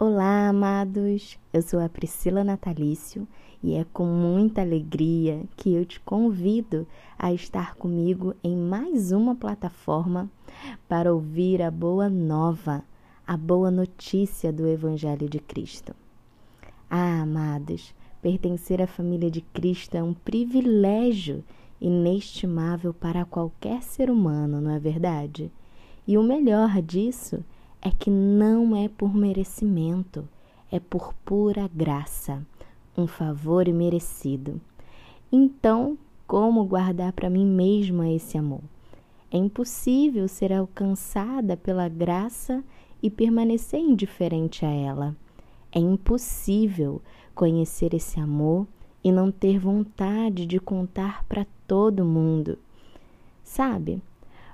amados! Eu sou a Priscila Natalício e é com muita alegria que eu te convido a estar comigo em mais uma plataforma para ouvir a boa nova, a boa notícia do Evangelho de Cristo. Ah, amados, pertencer à família de Cristo é um privilégio inestimável para qualquer ser humano, não é verdade? E o melhor disso é que não é por merecimento, é por pura graça, um favor imerecido. Então, como guardar para mim mesma esse amor? É impossível ser alcançada pela graça e permanecer indiferente a ela. É impossível conhecer esse amor e não ter vontade de contar para todo mundo. Sabe,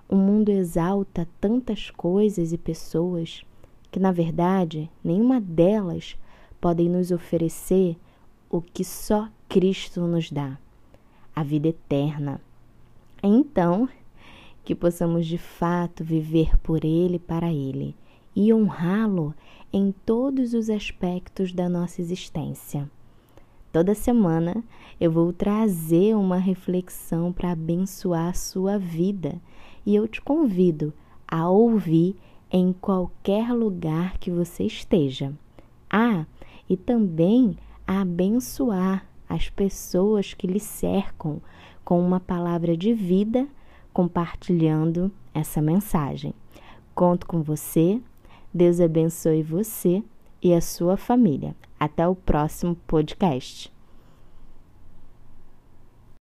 o mundo exalta tantas coisas e pessoas que, na verdade, nenhuma delas podem nos oferecer o que só Cristo nos dá: a vida eterna. Então, que possamos de fato viver por Ele para Ele e honrá-lo em todos os aspectos da nossa existência. Toda semana eu vou trazer uma reflexão para abençoar a sua vida e eu te convido a ouvir em qualquer lugar que você esteja. Ah, e também a abençoar as pessoas que lhe cercam com uma palavra de vida, compartilhando essa mensagem. Conto com você. Deus abençoe você e a sua família. Até o próximo podcast.